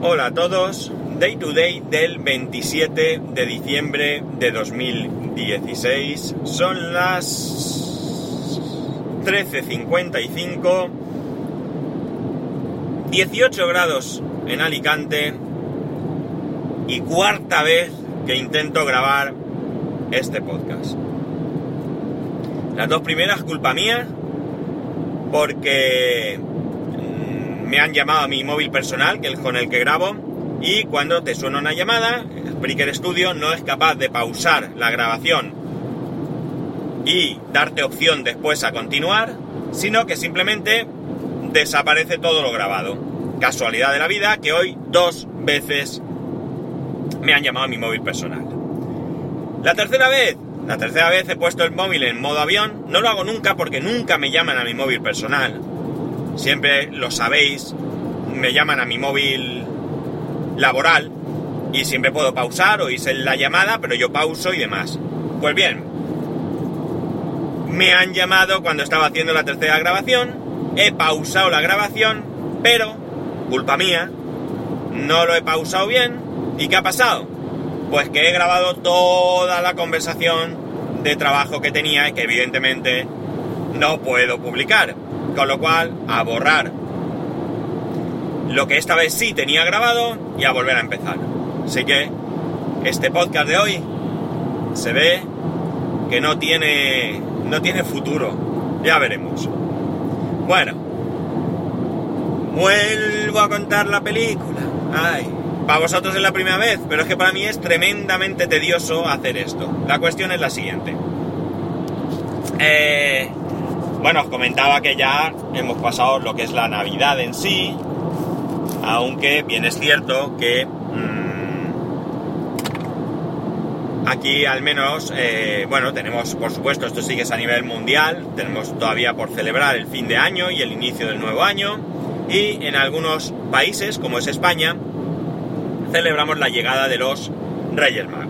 Hola a todos, Day to Day del 27 de diciembre de 2016. Son las 13.55, 18 grados en Alicante y cuarta vez que intento grabar este podcast. Las dos primeras culpa mía porque me han llamado a mi móvil personal, que es con el que grabo, y cuando te suena una llamada, Spreaker Studio no es capaz de pausar la grabación y darte opción después a continuar, sino que simplemente desaparece todo lo grabado. Casualidad de la vida que hoy dos veces me han llamado a mi móvil personal. La tercera vez, la tercera vez he puesto el móvil en modo avión, no lo hago nunca porque nunca me llaman a mi móvil personal siempre lo sabéis, me llaman a mi móvil laboral y siempre puedo pausar o hice la llamada, pero yo pauso y demás. Pues bien, me han llamado cuando estaba haciendo la tercera grabación, he pausado la grabación, pero, culpa mía, no lo he pausado bien. ¿Y qué ha pasado? Pues que he grabado toda la conversación de trabajo que tenía y que evidentemente no puedo publicar. Con lo cual, a borrar lo que esta vez sí tenía grabado y a volver a empezar. Así que este podcast de hoy se ve que no tiene no tiene futuro. Ya veremos. Bueno, vuelvo a contar la película. Ay, para vosotros es la primera vez, pero es que para mí es tremendamente tedioso hacer esto. La cuestión es la siguiente. Eh, bueno, os comentaba que ya hemos pasado lo que es la Navidad en sí, aunque bien es cierto que mmm, aquí al menos, eh, bueno, tenemos, por supuesto, esto sigue a nivel mundial, tenemos todavía por celebrar el fin de año y el inicio del nuevo año, y en algunos países, como es España, celebramos la llegada de los Reyes Magos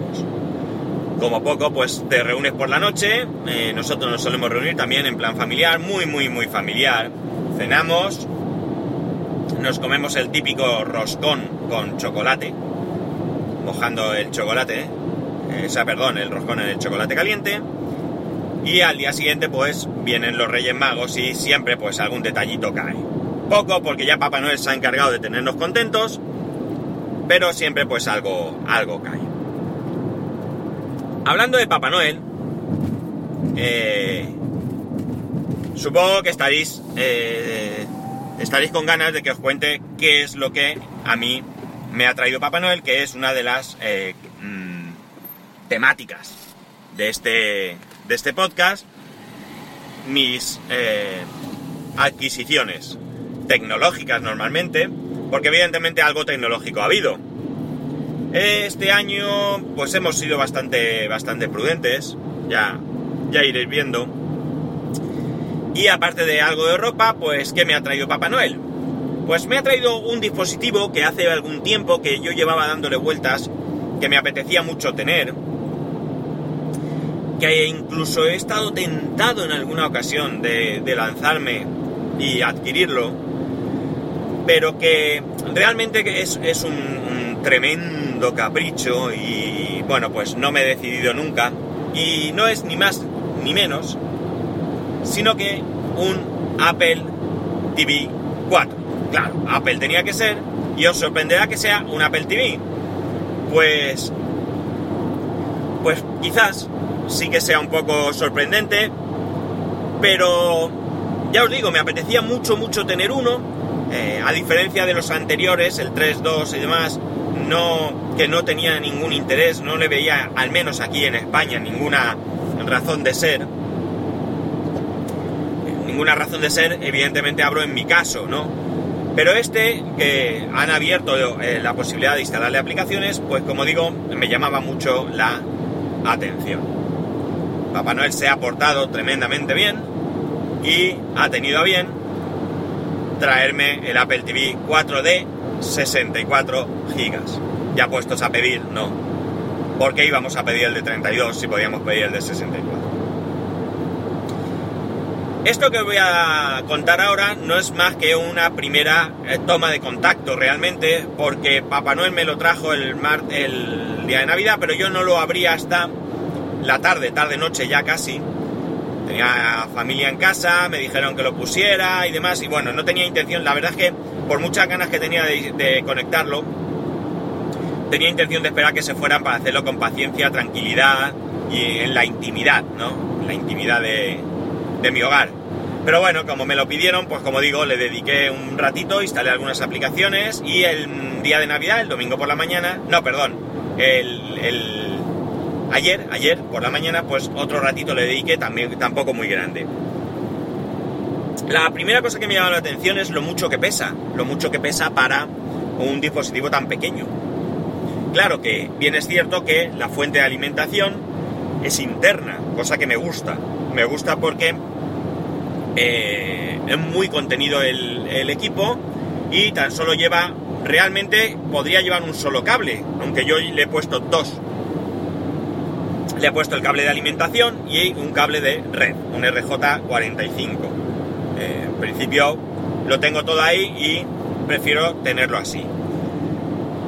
como poco, pues te reúnes por la noche. Eh, nosotros nos solemos reunir también en plan familiar, muy, muy, muy familiar. Cenamos, nos comemos el típico roscón con chocolate, mojando el chocolate, eh, o sea, perdón, el roscón en el chocolate caliente. Y al día siguiente, pues vienen los Reyes Magos y siempre, pues algún detallito cae. Poco, porque ya Papá Noel se ha encargado de tenernos contentos, pero siempre, pues algo, algo cae. Hablando de Papá Noel, eh, supongo que estaréis, eh, estaréis con ganas de que os cuente qué es lo que a mí me ha traído Papá Noel, que es una de las eh, mm, temáticas de este, de este podcast, mis adquisiciones tecnológicas normalmente, porque evidentemente algo tecnológico ha habido. Este año pues hemos sido bastante, bastante prudentes, ya, ya iréis viendo. Y aparte de algo de ropa, pues ¿qué me ha traído Papá Noel? Pues me ha traído un dispositivo que hace algún tiempo que yo llevaba dándole vueltas, que me apetecía mucho tener, que incluso he estado tentado en alguna ocasión de, lanzarme y adquirirlo, pero que realmente es, es un, tremendo capricho y bueno, pues no me he decidido nunca. Y no es ni más ni menos, sino que un Apple TV 4. Claro, Apple tenía que ser y os sorprenderá que sea un Apple TV. Pues, pues quizás sí que sea un poco sorprendente, pero ya os digo, me apetecía mucho, mucho tener uno. Eh, a diferencia de los anteriores, el 3.2 y demás, no, que no tenía ningún interés, no le veía, al menos aquí en España, ninguna razón de ser. Ninguna razón de ser, evidentemente hablo en mi caso, ¿no? Pero este, que han abierto eh, la posibilidad de instalarle aplicaciones, pues como digo, me llamaba mucho la atención. Papá Noel se ha portado tremendamente bien y ha tenido a bien traerme el Apple TV 4D 64 gigas. Ya puestos a pedir, no. Porque íbamos a pedir el de 32 si podíamos pedir el de 64. Esto que voy a contar ahora no es más que una primera eh, toma de contacto realmente, porque Papá Noel me lo trajo el, el día de Navidad, pero yo no lo abría hasta la tarde, tarde-noche ya casi. Tenía familia en casa, me dijeron que lo pusiera y demás, y bueno, no tenía intención, la verdad es que por muchas ganas que tenía de, conectarlo, tenía intención de esperar que se fueran para hacerlo con paciencia, tranquilidad y en la intimidad, ¿no? En la intimidad de, mi hogar. Pero bueno, como me lo pidieron, pues como digo, le dediqué un ratito, instalé algunas aplicaciones y el día de Navidad, el domingo por la mañana, no, perdón, el, el ayer, ayer por la mañana, pues otro ratito le dediqué, también tampoco muy grande. La primera cosa que me llama la atención es lo mucho que pesa, lo mucho que pesa para un dispositivo tan pequeño. Claro que bien es cierto que la fuente de alimentación es interna, cosa que me gusta. Me gusta porque eh, es muy contenido el, el equipo y tan solo lleva, realmente podría llevar un solo cable, aunque yo le he puesto dos. Le he puesto el cable de alimentación y un cable de red, un RJ45. Eh, en principio lo tengo todo ahí y prefiero tenerlo así.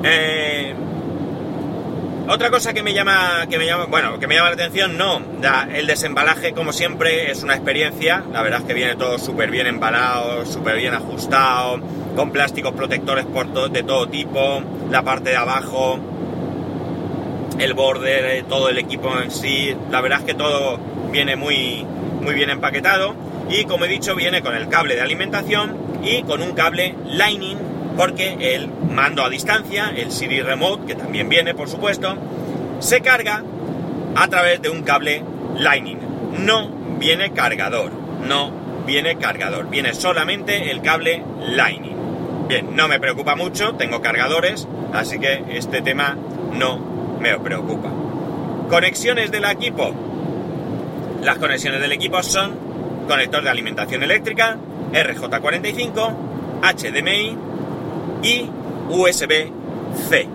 Eh, otra cosa que me llama, que me llama, bueno, que me llama la atención, no, el desembalaje como siempre es una experiencia, la verdad es que viene todo súper bien embalado, súper bien ajustado, con plásticos protectores de todo tipo, la parte de abajo, el borde, todo el equipo en sí, la verdad es que todo viene muy, muy bien empaquetado y como he dicho viene con el cable de alimentación y con un cable Lightning porque el mando a distancia, el Siri Remote, que también viene por supuesto, se carga a través de un cable Lightning. No viene cargador, no viene cargador, viene solamente el cable Lightning. Bien, no me preocupa mucho, tengo cargadores, así que este tema no me preocupa. Conexiones del equipo. Las conexiones del equipo son conector de alimentación eléctrica, RJ45, HDMI, y USB-C.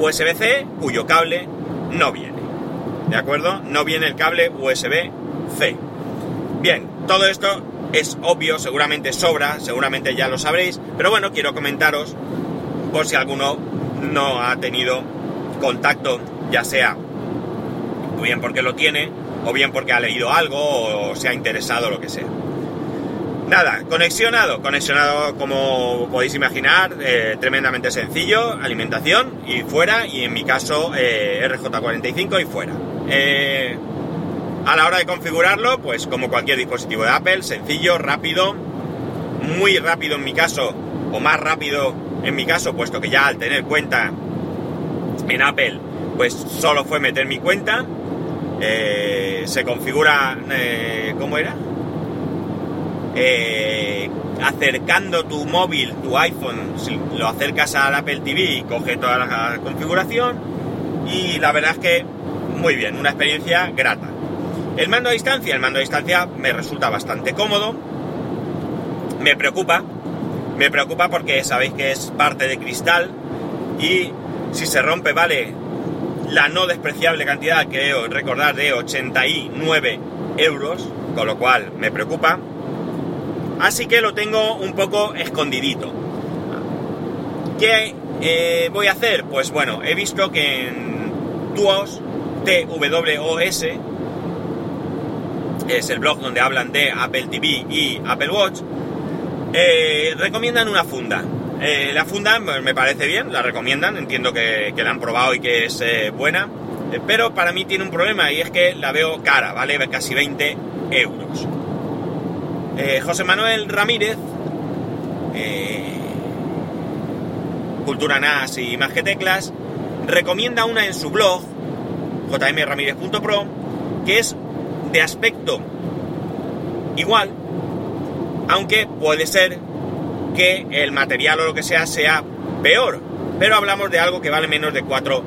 USB-C cuyo cable no viene. ¿De acuerdo? No viene el cable USB-C. Bien, todo esto es obvio, seguramente sobra, seguramente ya lo sabréis, pero bueno, quiero comentaros por si alguno no ha tenido contacto, ya sea bien porque lo tiene, o bien porque ha leído algo o se ha interesado, lo que sea. Nada, conexionado, conexionado como podéis imaginar, eh, tremendamente sencillo, alimentación y fuera, y en mi caso eh, RJ45 y fuera. Eh, a la hora de configurarlo, pues como cualquier dispositivo de Apple, sencillo, rápido, muy rápido en mi caso, o más rápido en mi caso, puesto que ya al tener cuenta en Apple, pues solo fue meter mi cuenta, se configura, ¿cómo era? eh, acercando tu móvil, tu iPhone, lo acercas al Apple TV, coge toda la configuración y la verdad es que muy bien, una experiencia grata. El mando a distancia, el mando a distancia me resulta bastante cómodo, me preocupa, me preocupa porque sabéis que es parte de cristal y si se rompe vale la no despreciable cantidad, que recordar, de 89 euros, con lo cual me preocupa. Así que lo tengo un poco escondidito. ¿Qué eh, voy a hacer? Pues bueno, he visto que en Tuos, TWOS, es el blog donde hablan de Apple TV y Apple Watch, eh, recomiendan una funda. Eh, la funda me parece bien, la recomiendan, entiendo que, que la han probado y que es eh, buena, eh, pero para mí tiene un problema y es que la veo cara, ¿vale? Casi 20 euros. José Manuel Ramírez, Cultura NAS y más que teclas, recomienda una en su blog, jmramirez.pro, que es de aspecto igual, aunque puede ser que el material o lo que sea sea peor, pero hablamos de algo que vale menos de 4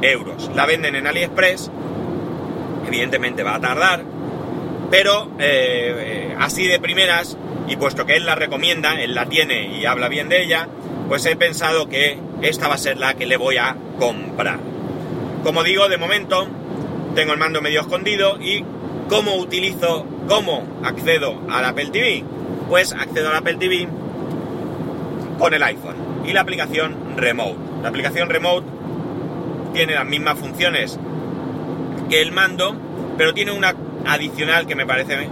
euros. La venden en AliExpress, evidentemente va a tardar, pero eh, así de primeras, y puesto que él la recomienda, él la tiene y habla bien de ella, pues he pensado que esta va a ser la que le voy a comprar. Como digo, de momento tengo el mando medio escondido y ¿Cómo utilizo, cómo accedo al Apple TV? Pues accedo al Apple TV con el iPhone y la aplicación Remote. La aplicación Remote tiene las mismas funciones que el mando, pero tiene una adicional que me parece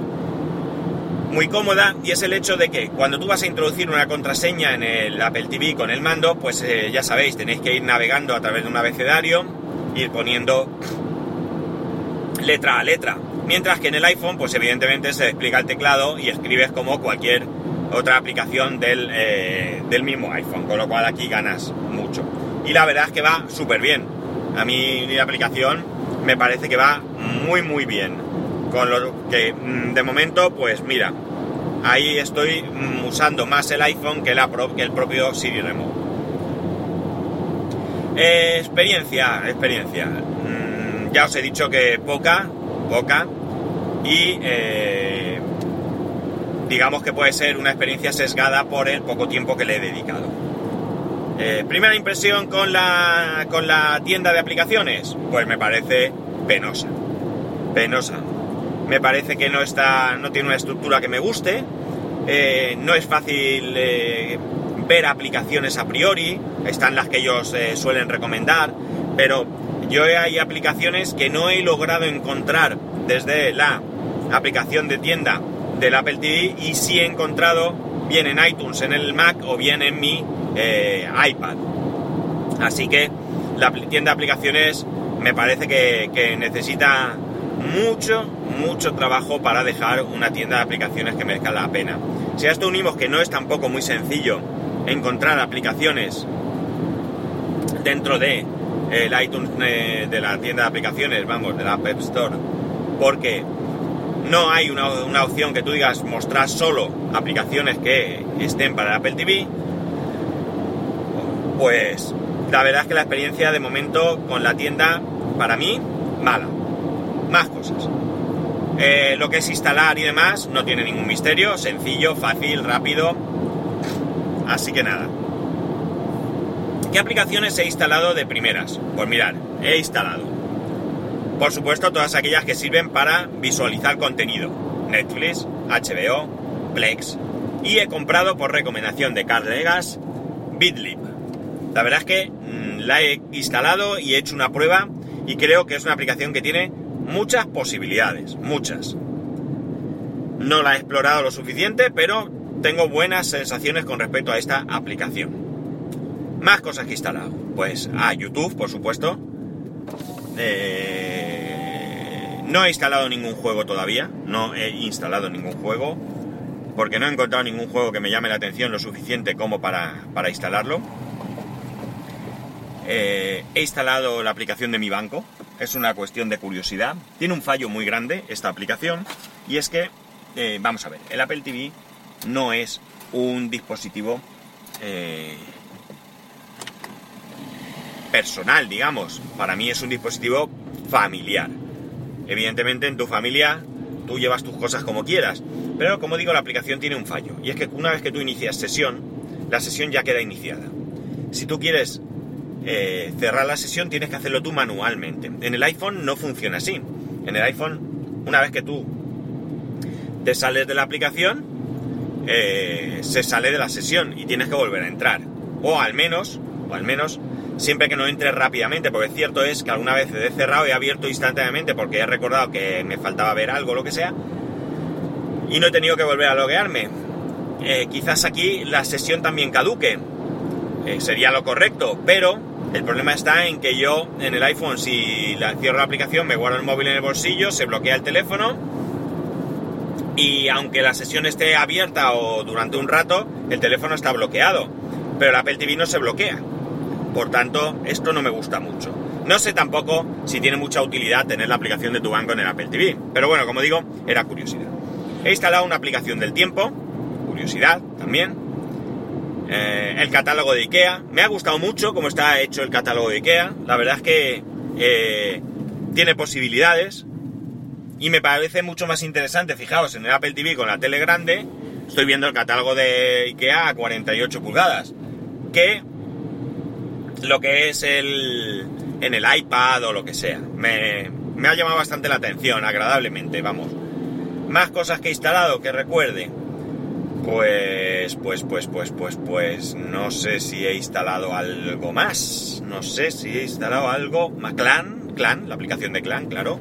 muy cómoda y es el hecho de que cuando tú vas a introducir una contraseña en el Apple TV con el mando, pues eh, ya sabéis, tenéis que ir navegando a través de un abecedario, ir poniendo letra a letra. Mientras que en el iPhone, pues evidentemente se explica el teclado y escribes como cualquier otra aplicación del, eh, del mismo iPhone, con lo cual aquí ganas mucho. Y la verdad es que va súper bien. A mí la aplicación me parece que va muy muy bien. Con lo que mm, de momento, pues mira, ahí estoy mm, usando más el iPhone que, la que el propio Siri Remote. Experiencia, experiencia. Mm, ya os he dicho que poca, poca. Y eh, digamos que puede ser una experiencia sesgada por el poco tiempo que le he dedicado. Eh, primera impresión con la, con la tienda de aplicaciones, pues me parece penosa. Penosa. Me parece que no está, no tiene una estructura que me guste. Eh, no es fácil eh, ver aplicaciones a priori. Están las que ellos suelen recomendar, pero yo hay aplicaciones que no he logrado encontrar desde la aplicación de tienda del Apple TV y sí he encontrado bien en iTunes, en el Mac o bien en mi eh, iPad. Así que la tienda de aplicaciones me parece que, necesita mucho, mucho trabajo para dejar una tienda de aplicaciones que merezca la pena. Si a esto unimos que no es tampoco muy sencillo encontrar aplicaciones dentro de el iTunes eh, de la tienda de aplicaciones, vamos, de la App Store, porque no hay una, opción que tú digas mostrar solo aplicaciones que estén para el Apple TV, pues la verdad es que la experiencia de momento con la tienda, para mí, mala. Más cosas. Eh, lo que es instalar y demás no tiene ningún misterio, sencillo, fácil, rápido. Así que nada. ¿Qué aplicaciones he instalado de primeras? Pues mirad, he instalado por supuesto, todas aquellas que sirven para visualizar contenido. Netflix, HBO, Plex. Y he comprado por recomendación de Carl Legas BitLib. La verdad es que mm, la he instalado y he hecho una prueba y creo que es una aplicación que tiene muchas posibilidades, muchas. No la he explorado lo suficiente, pero tengo buenas sensaciones con respecto a esta aplicación. Más cosas que he instalado. Pues a YouTube, por supuesto. Eh, no he instalado ningún juego todavía, no he instalado ningún juego, porque no he encontrado ningún juego que me llame la atención lo suficiente como para, instalarlo. Eh, he instalado la aplicación de mi banco, es una cuestión de curiosidad. Tiene un fallo muy grande esta aplicación, y es que, eh, vamos a ver, el Apple TV no es un dispositivo personal, digamos. Para mí es un dispositivo familiar. Evidentemente en tu familia tú llevas tus cosas como quieras, pero como digo la aplicación tiene un fallo y es que una vez que tú inicias sesión, la sesión ya queda iniciada. Si tú quieres eh, cerrar la sesión tienes que hacerlo tú manualmente. En el iPhone no funciona así. En el iPhone, una vez que tú te sales de la aplicación, eh, se sale de la sesión y tienes que volver a entrar. O al menos, o al menos siempre que no entre rápidamente, porque cierto es que alguna vez he cerrado y he abierto instantáneamente porque he recordado que me faltaba ver algo, lo que sea, y no he tenido que volver a loguearme. Eh, quizás aquí la sesión también caduque, eh, sería lo correcto, pero el problema está en que yo en el iPhone, si la, cierro la aplicación, me guardo el móvil en el bolsillo, se bloquea el teléfono, y aunque la sesión esté abierta o durante un rato, el teléfono está bloqueado, pero el Apple TV no se bloquea. Por tanto, esto no me gusta mucho. No sé tampoco si tiene mucha utilidad tener la aplicación de tu banco en el Apple TV. Pero bueno, como digo, era curiosidad. He instalado una aplicación del tiempo, curiosidad también. Eh, el catálogo de IKEA. Me ha gustado mucho cómo está hecho el catálogo de IKEA. La verdad es que eh, tiene posibilidades. Y me parece mucho más interesante, fijaos, en el Apple TV con la tele grande, estoy viendo el catálogo de IKEA a 48 pulgadas. Que lo que es el en el iPad o lo que sea. Me, me ha llamado bastante la atención, agradablemente, vamos. Más cosas que he instalado que recuerde. Pues, pues, pues, pues, pues, pues, no sé si he instalado algo más. No sé si he instalado algo. Clan, Clan, la aplicación de Clan, claro.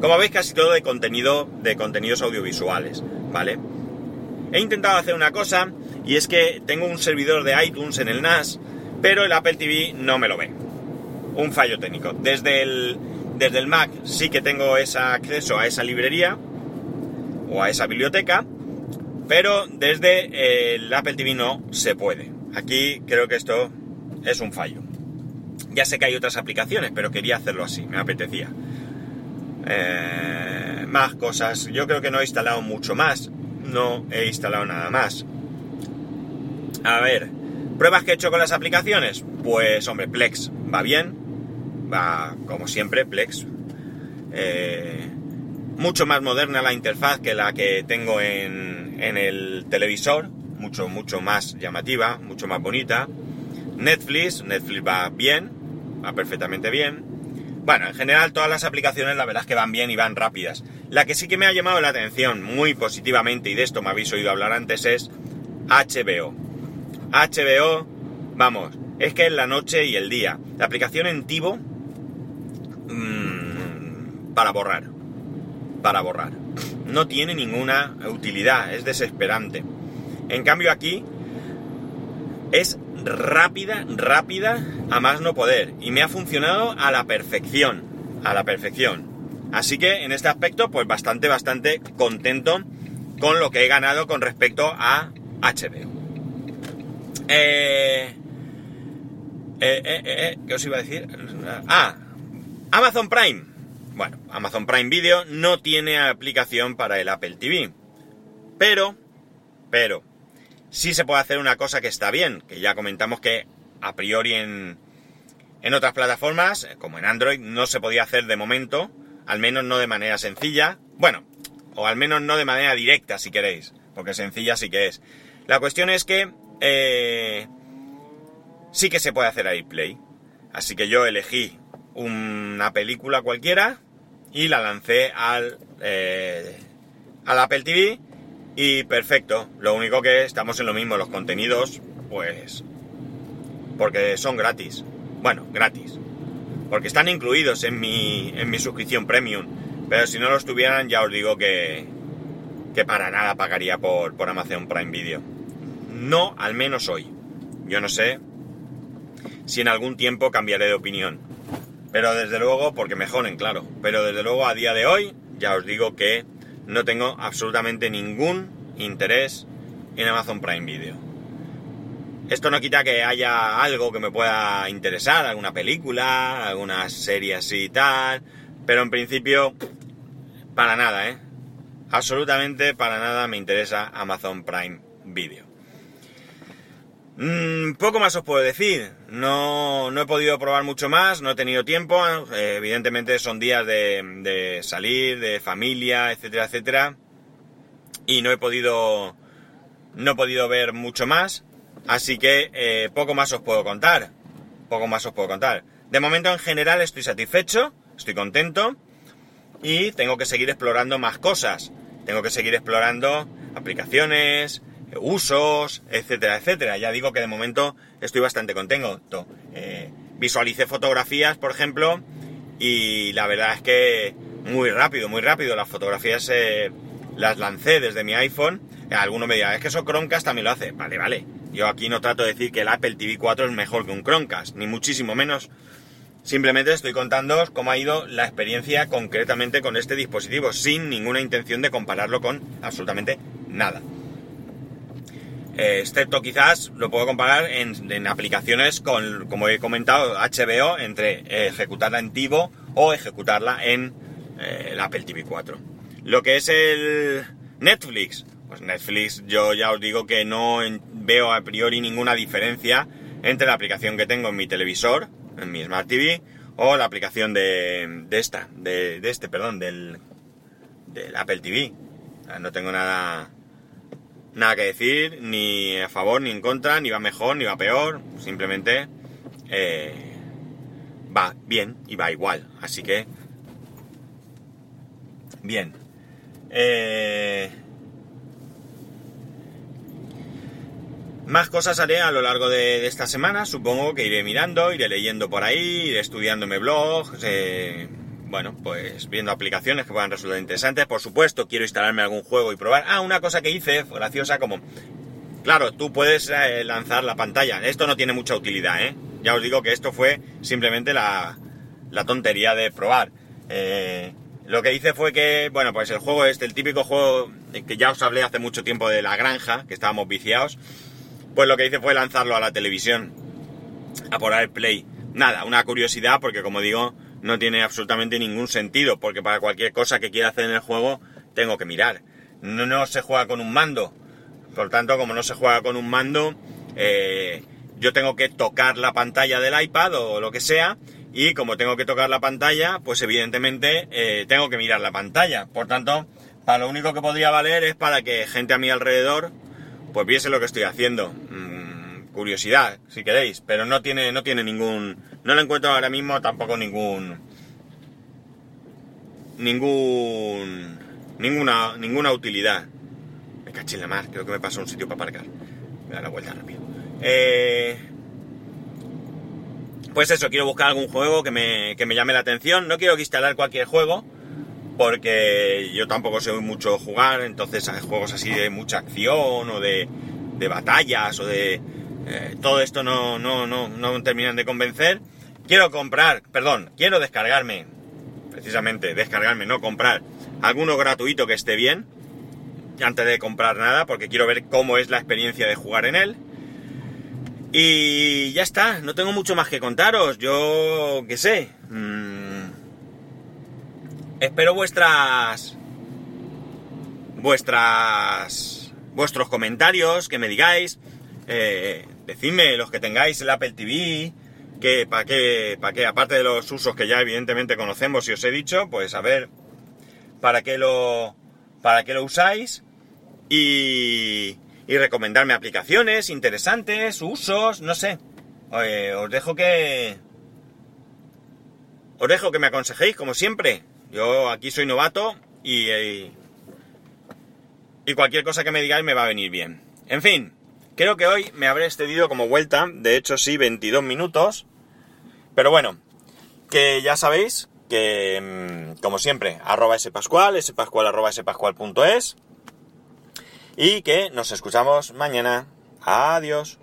Como veis, casi todo de contenido, de contenidos audiovisuales, ¿vale? He intentado hacer una cosa, y es que tengo un servidor de iTunes en el NAS, pero el Apple TV no me lo ve. Un fallo técnico. Desde el, desde el Mac sí que tengo acceso a esa librería, o a esa biblioteca, pero desde el Apple TV no se puede. Aquí creo que esto es un fallo. Ya sé que hay otras aplicaciones, pero quería hacerlo así, me apetecía. Eh, más cosas. Yo creo que no he instalado mucho más. No he instalado nada más. A ver, pruebas que he hecho con las aplicaciones. Pues hombre, Plex va bien. Va como siempre, Plex. Eh, mucho más moderna la interfaz que la que tengo en, en el televisor, mucho, mucho más llamativa, mucho más bonita. Netflix, Netflix va bien, va perfectamente bien. Bueno, en general todas las aplicaciones la verdad es que van bien y van rápidas. La que sí que me ha llamado la atención muy positivamente, y de esto me habéis oído hablar antes, es HBO. HBO, vamos, es que es la noche y el día. La aplicación en Tivo mmm, para borrar para borrar. No tiene ninguna utilidad, es desesperante. En cambio aquí es rápida, rápida a más no poder. Y me ha funcionado a la perfección, a la perfección. Así que en este aspecto, pues bastante, bastante contento con lo que he ganado con respecto a HBO. Eh, eh, eh, eh ¿Qué os iba a decir? Ah, Amazon Prime. Bueno, Amazon Prime Video no tiene aplicación para el Apple TV. Pero, pero, sí se puede hacer una cosa que está bien, que ya comentamos que a priori en, en otras plataformas, como en Android, no se podía hacer de momento, al menos no de manera sencilla. Bueno, o al menos no de manera directa si queréis, porque sencilla sí que es. La cuestión es que eh, sí que se puede hacer AirPlay. Así que yo elegí una película cualquiera y la lancé al, eh, al Apple TV y perfecto. Lo único que estamos en lo mismo, los contenidos, pues... Porque son gratis. Bueno, gratis. Porque están incluidos en mi, en mi suscripción premium. Pero si no los tuvieran, ya os digo que, que para nada pagaría por, por Amazon Prime Video. No, al menos hoy. Yo no sé si en algún tiempo cambiaré de opinión. Pero desde luego, porque mejoren, claro. Pero desde luego a día de hoy, ya os digo que no tengo absolutamente ningún interés en Amazon Prime Video. Esto no quita que haya algo que me pueda interesar, alguna película, alguna serie así y tal, pero en principio, para nada, ¿eh? Absolutamente para nada me interesa Amazon Prime Video. Mm, poco más os puedo decir. No, no, he podido probar mucho más, no he tenido tiempo. Eh, evidentemente son días de, salir, de familia, etcétera, etcétera. Y no he podido. No he podido ver mucho más. Así que eh, poco más os puedo contar. Poco más os puedo contar. De momento en general estoy satisfecho, estoy contento. Y tengo que seguir explorando más cosas. Tengo que seguir explorando aplicaciones, usos, etcétera, etcétera. Ya digo que de momento estoy bastante contento. Eh, visualicé fotografías, por ejemplo, y la verdad es que muy rápido, muy rápido. Las fotografías eh, las lancé desde mi iPhone. Eh, alguno me dirá, es que eso Chromecast también lo hace. Vale, vale. Yo aquí no trato de decir que el Apple TV 4 es mejor que un Chromecast, ni muchísimo menos. Simplemente estoy contando cómo ha ido la experiencia concretamente con este dispositivo, sin ninguna intención de compararlo con absolutamente nada. Eh, excepto quizás lo puedo comparar en, aplicaciones con, como he comentado, HBO, entre ejecutarla en Tivo o ejecutarla en eh, el Apple TV 4. Lo que es el Netflix, pues Netflix yo ya os digo que no veo a priori ninguna diferencia entre la aplicación que tengo en mi televisor, en mi Smart TV, o la aplicación de, esta, de, de, este, perdón, del, del Apple TV. No tengo nada, nada que decir, ni a favor ni en contra, ni va mejor ni va peor, simplemente eh, va bien y va igual. Así que Bien. Eh, Más cosas haré a lo largo de, esta semana, supongo que iré mirando, iré leyendo por ahí, iré estudiándome blogs, eh, bueno, pues viendo aplicaciones que puedan resultar interesantes. Por supuesto, quiero instalarme algún juego y probar. Ah, una cosa que hice, graciosa, como... Claro, tú puedes eh, lanzar la pantalla. Esto no tiene mucha utilidad, ¿eh? Ya os digo que esto fue simplemente la, la tontería de probar. Eh, lo que hice fue que, bueno, pues el juego este, el típico juego que ya os hablé hace mucho tiempo de la granja, que estábamos viciados, pues lo que hice fue lanzarlo a la televisión, a por play. Nada, una curiosidad porque como digo, no tiene absolutamente ningún sentido, porque para cualquier cosa que quiera hacer en el juego, tengo que mirar. No, se juega con un mando. Por tanto, como no se juega con un mando, eh, yo tengo que tocar la pantalla del iPad o lo que sea, y como tengo que tocar la pantalla, pues evidentemente eh, tengo que mirar la pantalla. Por tanto, para lo único que podría valer es para que gente a mi alrededor pues viese lo que estoy haciendo. Curiosidad, si queréis, pero no tiene, no tiene ningún, no lo encuentro ahora mismo tampoco ningún, ningún, ninguna, ninguna utilidad. Me caché en la mar, creo que me pasó un sitio para aparcar. Me da la vuelta rápido. Eh, pues eso, quiero buscar algún juego que me, que me llame la atención. No quiero instalar cualquier juego, porque yo tampoco sé mucho jugar, entonces hay juegos así de mucha acción o de, de batallas o de... Eh, todo esto no, no, no, no terminan de convencer. Quiero comprar, perdón, quiero descargarme, precisamente descargarme, no comprar, alguno gratuito que esté bien, antes de comprar nada, porque quiero ver cómo es la experiencia de jugar en él. Y ya está, no tengo mucho más que contaros, yo qué sé. Mmm, Espero vuestras. vuestras. vuestros comentarios, que me digáis. Eh, decidme los que tengáis el Apple TV. Que para qué, para qué, aparte de los usos que ya evidentemente conocemos y os he dicho, pues a ver para qué lo, para qué lo usáis y, y recomendarme aplicaciones interesantes, usos, no sé. os dejo que, os dejo que me aconsejéis, como siempre. Yo aquí soy novato y, y, cualquier cosa que me digáis me va a venir bien. En fin, creo que hoy me habré excedido como vuelta, de hecho sí, 22 minutos. Pero bueno, que ya sabéis que, mm, como siempre, arroba spascual, spascual arroba spascual.es y que nos escuchamos mañana. Adiós.